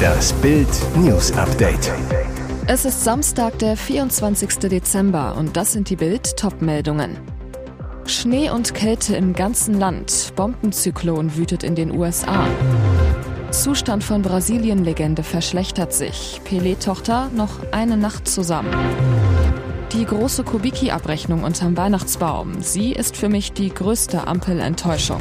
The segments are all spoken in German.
Das Bild News Update. Es ist Samstag, der 24. Dezember und das sind die Bild Topmeldungen. Schnee und Kälte im ganzen Land. Bombenzyklon wütet in den USA. Zustand von Brasilien-Legende verschlechtert sich. Pelé-Tochter noch eine Nacht zusammen. Die große Kubicki-Abrechnung unterm Weihnachtsbaum. Sie ist für mich die größte Ampelenttäuschung.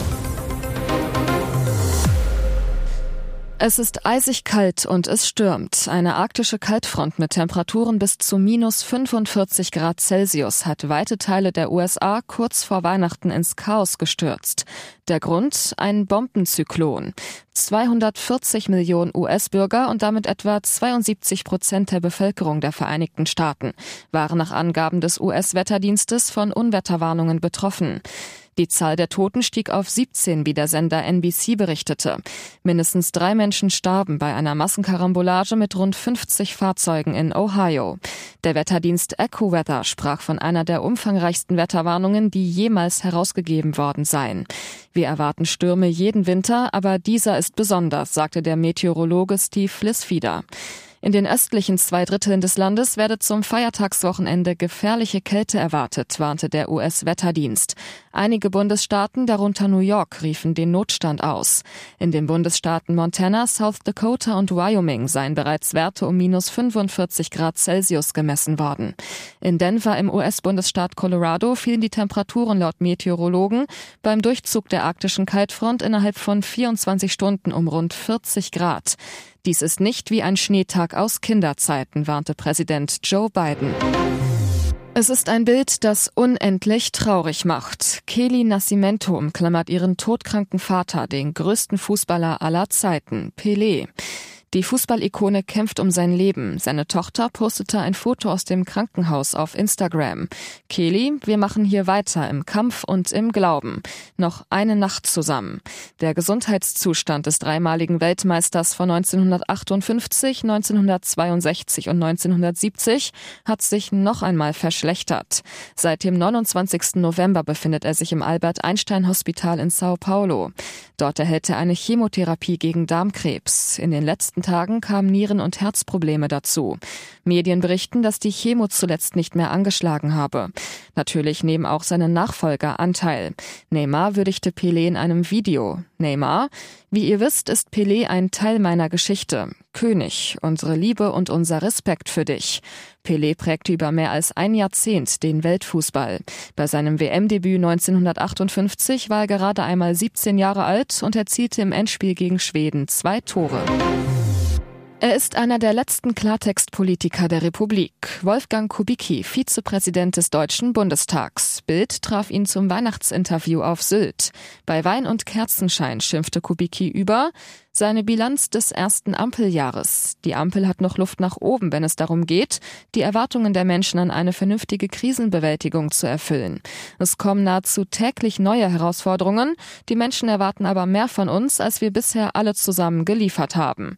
Es ist eisig kalt und es stürmt. Eine arktische Kaltfront mit Temperaturen bis zu minus 45 Grad Celsius hat weite Teile der USA kurz vor Weihnachten ins Chaos gestürzt. Der Grund? Ein Bombenzyklon. 240 Millionen US-Bürger und damit etwa 72 Prozent der Bevölkerung der Vereinigten Staaten waren nach Angaben des US-Wetterdienstes von Unwetterwarnungen betroffen. Die Zahl der Toten stieg auf 17, wie der Sender NBC berichtete. Mindestens drei Menschen starben bei einer Massenkarambolage mit rund 50 Fahrzeugen in Ohio. Der Wetterdienst EcoWeather sprach von einer der umfangreichsten Wetterwarnungen, die jemals herausgegeben worden seien. Wir erwarten Stürme jeden Winter, aber dieser ist besonders, sagte der Meteorologe Steve Lissfieder. In den östlichen zwei Dritteln des Landes werde zum Feiertagswochenende gefährliche Kälte erwartet, warnte der US-Wetterdienst. Einige Bundesstaaten, darunter New York, riefen den Notstand aus. In den Bundesstaaten Montana, South Dakota und Wyoming seien bereits Werte um minus 45 Grad Celsius gemessen worden. In Denver im US-Bundesstaat Colorado fielen die Temperaturen laut Meteorologen beim Durchzug der arktischen Kaltfront innerhalb von 24 Stunden um rund 40 Grad. Dies ist nicht wie ein Schneetag aus Kinderzeiten, warnte Präsident Joe Biden. Es ist ein Bild, das unendlich traurig macht. Kelly Nascimento umklammert ihren todkranken Vater, den größten Fußballer aller Zeiten, Pelé. Die Fußballikone kämpft um sein Leben. Seine Tochter postete ein Foto aus dem Krankenhaus auf Instagram. Kelly, wir machen hier weiter im Kampf und im Glauben. Noch eine Nacht zusammen. Der Gesundheitszustand des dreimaligen Weltmeisters von 1958, 1962 und 1970 hat sich noch einmal verschlechtert. Seit dem 29. November befindet er sich im Albert Einstein Hospital in Sao Paulo. Dort erhält er eine Chemotherapie gegen Darmkrebs. In den letzten letzten Tagen kamen Nieren- und Herzprobleme dazu. Medien berichten, dass die Chemo zuletzt nicht mehr angeschlagen habe. Natürlich nehmen auch seine Nachfolger Anteil. Neymar würdigte Pelé in einem Video. Neymar, wie ihr wisst, ist Pelé ein Teil meiner Geschichte. König, unsere Liebe und unser Respekt für dich. Pelé prägte über mehr als ein Jahrzehnt den Weltfußball. Bei seinem WM-Debüt 1958 war er gerade einmal 17 Jahre alt und erzielte im Endspiel gegen Schweden zwei Tore. Er ist einer der letzten Klartextpolitiker der Republik. Wolfgang Kubicki, Vizepräsident des Deutschen Bundestags. Bild traf ihn zum Weihnachtsinterview auf Sylt. Bei Wein und Kerzenschein schimpfte Kubicki über seine Bilanz des ersten Ampeljahres. Die Ampel hat noch Luft nach oben, wenn es darum geht, die Erwartungen der Menschen an eine vernünftige Krisenbewältigung zu erfüllen. Es kommen nahezu täglich neue Herausforderungen. Die Menschen erwarten aber mehr von uns, als wir bisher alle zusammen geliefert haben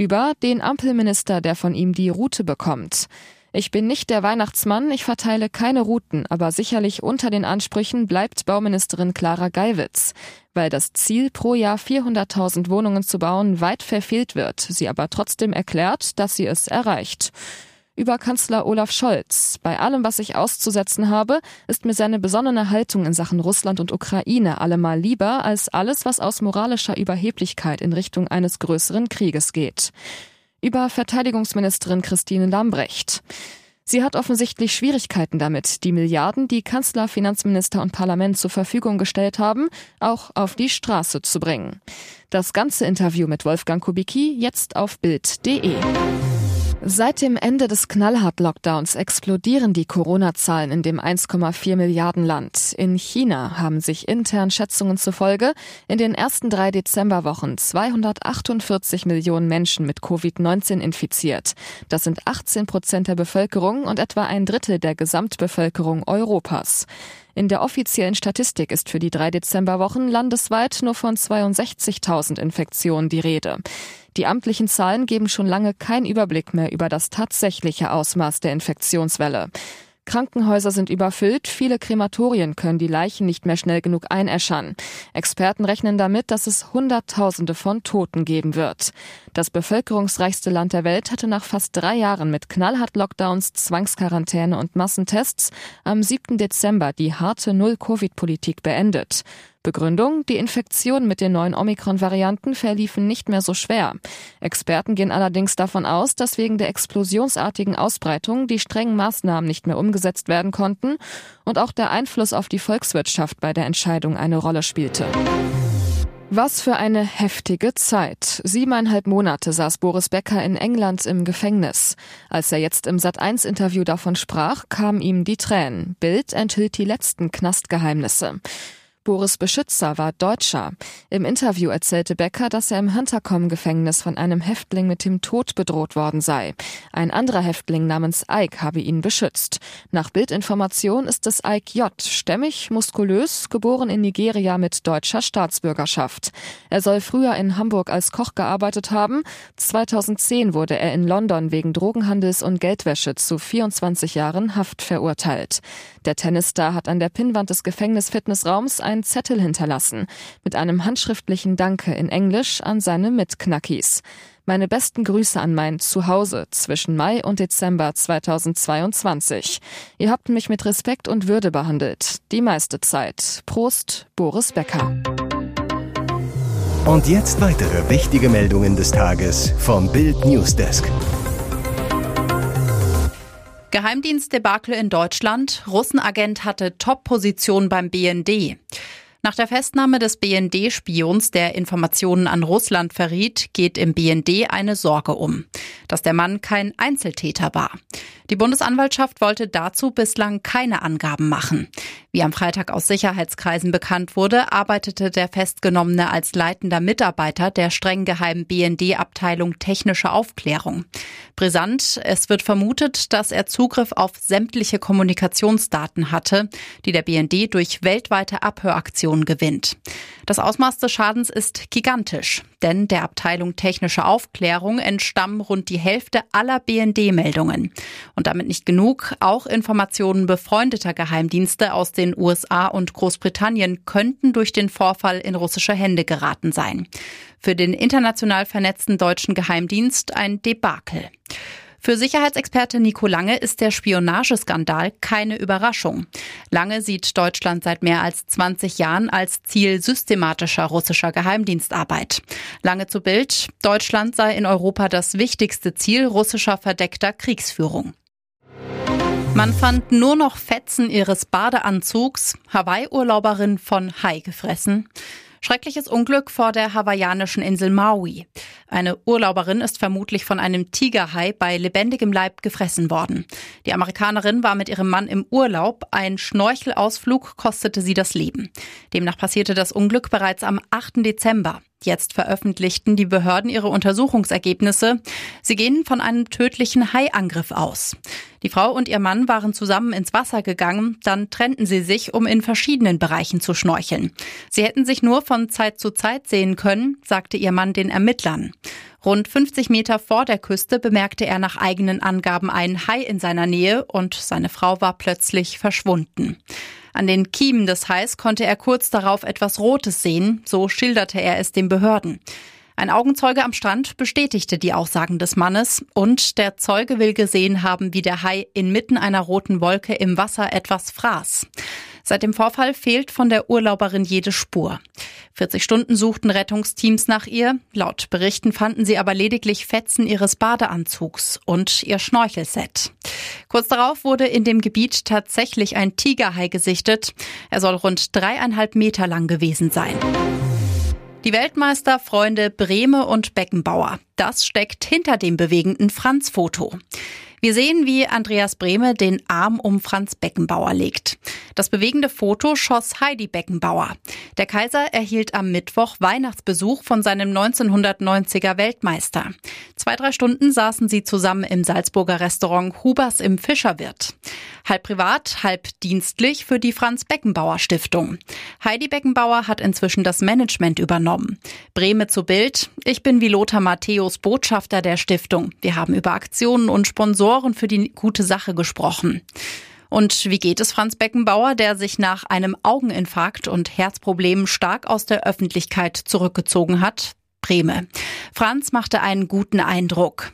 über den Ampelminister, der von ihm die Route bekommt. Ich bin nicht der Weihnachtsmann, ich verteile keine Routen, aber sicherlich unter den Ansprüchen bleibt Bauministerin Clara Geiwitz. Weil das Ziel, pro Jahr 400.000 Wohnungen zu bauen, weit verfehlt wird, sie aber trotzdem erklärt, dass sie es erreicht über Kanzler Olaf Scholz. Bei allem, was ich auszusetzen habe, ist mir seine besonnene Haltung in Sachen Russland und Ukraine allemal lieber als alles, was aus moralischer Überheblichkeit in Richtung eines größeren Krieges geht. Über Verteidigungsministerin Christine Lambrecht. Sie hat offensichtlich Schwierigkeiten damit, die Milliarden, die Kanzler, Finanzminister und Parlament zur Verfügung gestellt haben, auch auf die Straße zu bringen. Das ganze Interview mit Wolfgang Kubicki jetzt auf Bild.de. Seit dem Ende des Knallhart-Lockdowns explodieren die Corona-Zahlen in dem 1,4 Milliarden Land. In China haben sich intern Schätzungen zufolge in den ersten drei Dezemberwochen 248 Millionen Menschen mit Covid-19 infiziert. Das sind 18 Prozent der Bevölkerung und etwa ein Drittel der Gesamtbevölkerung Europas. In der offiziellen Statistik ist für die drei Dezemberwochen landesweit nur von 62.000 Infektionen die Rede. Die amtlichen Zahlen geben schon lange keinen Überblick mehr über das tatsächliche Ausmaß der Infektionswelle. Krankenhäuser sind überfüllt, viele Krematorien können die Leichen nicht mehr schnell genug einäschern. Experten rechnen damit, dass es Hunderttausende von Toten geben wird. Das bevölkerungsreichste Land der Welt hatte nach fast drei Jahren mit knallhart Lockdowns, Zwangsquarantäne und Massentests am 7. Dezember die harte Null-Covid-Politik beendet. Begründung, die Infektionen mit den neuen Omikron-Varianten verliefen nicht mehr so schwer. Experten gehen allerdings davon aus, dass wegen der explosionsartigen Ausbreitung die strengen Maßnahmen nicht mehr umgesetzt werden konnten und auch der Einfluss auf die Volkswirtschaft bei der Entscheidung eine Rolle spielte. Was für eine heftige Zeit. Siebeneinhalb Monate saß Boris Becker in England im Gefängnis. Als er jetzt im Sat1-Interview davon sprach, kamen ihm die Tränen. Bild enthüllt die letzten Knastgeheimnisse. Boris Beschützer war Deutscher. Im Interview erzählte Becker, dass er im Hinterkommen-Gefängnis von einem Häftling mit dem Tod bedroht worden sei. Ein anderer Häftling namens Ike habe ihn beschützt. Nach Bildinformation ist es Ike J., stämmig, muskulös, geboren in Nigeria mit deutscher Staatsbürgerschaft. Er soll früher in Hamburg als Koch gearbeitet haben. 2010 wurde er in London wegen Drogenhandels und Geldwäsche zu 24 Jahren Haft verurteilt. Der Tennisstar hat an der Pinnwand des Gefängnis-Fitnessraums einen Zettel hinterlassen mit einem handschriftlichen Danke in Englisch an seine Mitknackis. Meine besten Grüße an mein Zuhause zwischen Mai und Dezember 2022. Ihr habt mich mit Respekt und Würde behandelt. Die meiste Zeit. Prost, Boris Becker. Und jetzt weitere wichtige Meldungen des Tages vom Bild Newsdesk. Geheimdienstdebakel in Deutschland. Russenagent hatte Top-Position beim BND. Nach der Festnahme des BND-Spions, der Informationen an Russland verriet, geht im BND eine Sorge um, dass der Mann kein Einzeltäter war. Die Bundesanwaltschaft wollte dazu bislang keine Angaben machen. Wie am Freitag aus Sicherheitskreisen bekannt wurde, arbeitete der Festgenommene als leitender Mitarbeiter der streng geheimen BND-Abteilung Technische Aufklärung. Brisant, es wird vermutet, dass er Zugriff auf sämtliche Kommunikationsdaten hatte, die der BND durch weltweite Abhöraktionen gewinnt. Das Ausmaß des Schadens ist gigantisch, denn der Abteilung Technische Aufklärung entstammen rund die Hälfte aller BND-Meldungen. Und damit nicht genug, auch Informationen befreundeter Geheimdienste aus den USA und Großbritannien könnten durch den Vorfall in russische Hände geraten sein. Für den international vernetzten deutschen Geheimdienst ein Debakel. Für Sicherheitsexperte Nico Lange ist der Spionageskandal keine Überraschung. Lange sieht Deutschland seit mehr als 20 Jahren als Ziel systematischer russischer Geheimdienstarbeit. Lange zu Bild, Deutschland sei in Europa das wichtigste Ziel russischer verdeckter Kriegsführung. Man fand nur noch Fetzen ihres Badeanzugs, Hawaii-Urlauberin von Hai gefressen. Schreckliches Unglück vor der hawaiianischen Insel Maui. Eine Urlauberin ist vermutlich von einem Tigerhai bei lebendigem Leib gefressen worden. Die Amerikanerin war mit ihrem Mann im Urlaub. Ein Schnorchelausflug kostete sie das Leben. Demnach passierte das Unglück bereits am 8. Dezember. Jetzt veröffentlichten die Behörden ihre Untersuchungsergebnisse. Sie gehen von einem tödlichen Haiangriff aus. Die Frau und ihr Mann waren zusammen ins Wasser gegangen, dann trennten sie sich, um in verschiedenen Bereichen zu schnorcheln. Sie hätten sich nur von Zeit zu Zeit sehen können, sagte ihr Mann den Ermittlern. Rund 50 Meter vor der Küste bemerkte er nach eigenen Angaben einen Hai in seiner Nähe und seine Frau war plötzlich verschwunden. An den Kiemen des Hais konnte er kurz darauf etwas Rotes sehen, so schilderte er es den Behörden. Ein Augenzeuge am Strand bestätigte die Aussagen des Mannes und der Zeuge will gesehen haben, wie der Hai inmitten einer roten Wolke im Wasser etwas fraß. Seit dem Vorfall fehlt von der Urlauberin jede Spur. 40 Stunden suchten Rettungsteams nach ihr. Laut Berichten fanden sie aber lediglich Fetzen ihres Badeanzugs und ihr Schnorchelset. Kurz darauf wurde in dem Gebiet tatsächlich ein Tigerhai gesichtet. Er soll rund dreieinhalb Meter lang gewesen sein. Die Weltmeisterfreunde Brehme und Beckenbauer. Das steckt hinter dem bewegenden Franz-Foto. Wir sehen, wie Andreas Brehme den Arm um Franz Beckenbauer legt. Das bewegende Foto schoss Heidi Beckenbauer. Der Kaiser erhielt am Mittwoch Weihnachtsbesuch von seinem 1990er Weltmeister. Zwei, drei Stunden saßen sie zusammen im Salzburger Restaurant Hubers im Fischerwirt. Halb privat, halb dienstlich für die Franz Beckenbauer Stiftung. Heidi Beckenbauer hat inzwischen das Management übernommen. Breme zu Bild. Ich bin wie Lothar Matthäus Botschafter der Stiftung. Wir haben über Aktionen und Sponsoren Sponsoren für die gute Sache gesprochen. Und wie geht es Franz Beckenbauer, der sich nach einem Augeninfarkt und Herzproblemen stark aus der Öffentlichkeit zurückgezogen hat? Breme. Franz machte einen guten Eindruck.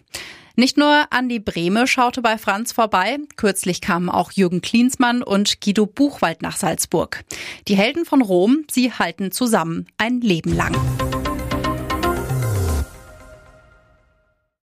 Nicht nur Andi Brehme schaute bei Franz vorbei, kürzlich kamen auch Jürgen Klinsmann und Guido Buchwald nach Salzburg. Die Helden von Rom, sie halten zusammen ein Leben lang.